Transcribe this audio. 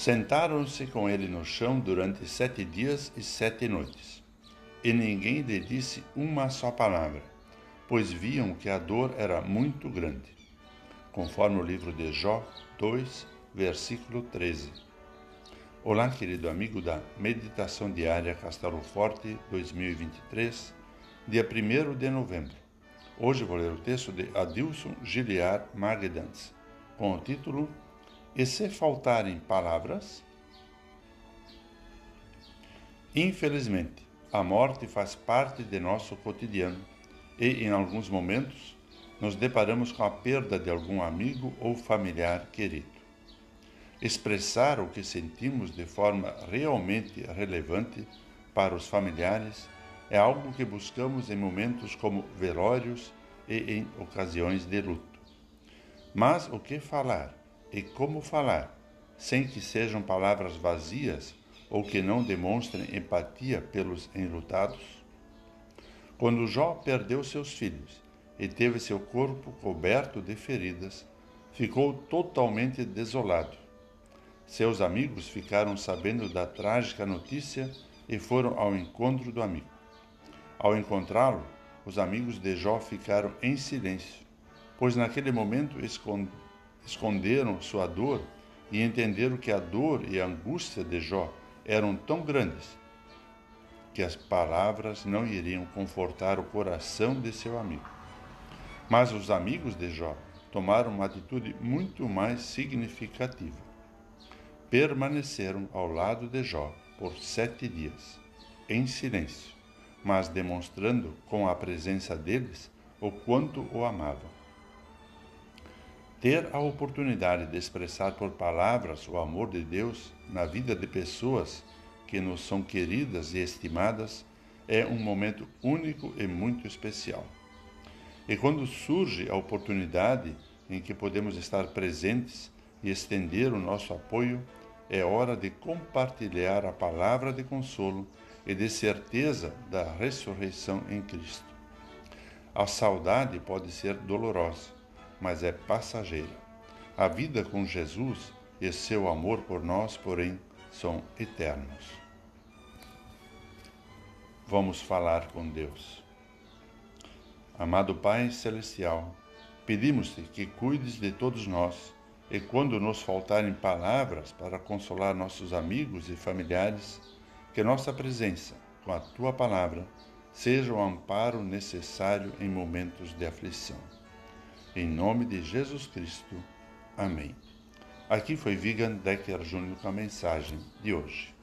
Sentaram-se com ele no chão durante sete dias e sete noites. E ninguém lhe disse uma só palavra, pois viam que a dor era muito grande. Conforme o livro de Jó 2, versículo 13. Olá, querido amigo da Meditação Diária Castelo Forte 2023, dia 1 de novembro. Hoje vou ler o texto de Adilson Giliar Magdans, com o título e se faltarem palavras? Infelizmente, a morte faz parte de nosso cotidiano e, em alguns momentos, nos deparamos com a perda de algum amigo ou familiar querido. Expressar o que sentimos de forma realmente relevante para os familiares é algo que buscamos em momentos como velórios e em ocasiões de luto. Mas o que falar? E como falar, sem que sejam palavras vazias ou que não demonstrem empatia pelos enlutados? Quando Jó perdeu seus filhos e teve seu corpo coberto de feridas, ficou totalmente desolado. Seus amigos ficaram sabendo da trágica notícia e foram ao encontro do amigo. Ao encontrá-lo, os amigos de Jó ficaram em silêncio, pois naquele momento esconderam sua dor e entenderam que a dor e a angústia de Jó eram tão grandes que as palavras não iriam confortar o coração de seu amigo. Mas os amigos de Jó tomaram uma atitude muito mais significativa. Permaneceram ao lado de Jó por sete dias, em silêncio, mas demonstrando com a presença deles o quanto o amavam. Ter a oportunidade de expressar por palavras o amor de Deus na vida de pessoas que nos são queridas e estimadas é um momento único e muito especial. E quando surge a oportunidade em que podemos estar presentes e estender o nosso apoio, é hora de compartilhar a palavra de consolo e de certeza da ressurreição em Cristo. A saudade pode ser dolorosa mas é passageira. A vida com Jesus e seu amor por nós, porém, são eternos. Vamos falar com Deus. Amado Pai Celestial, pedimos-te que cuides de todos nós e, quando nos faltarem palavras para consolar nossos amigos e familiares, que nossa presença com a tua palavra seja o amparo necessário em momentos de aflição. Em nome de Jesus Cristo. Amém. Aqui foi Vigan Decker Júnior com a mensagem de hoje.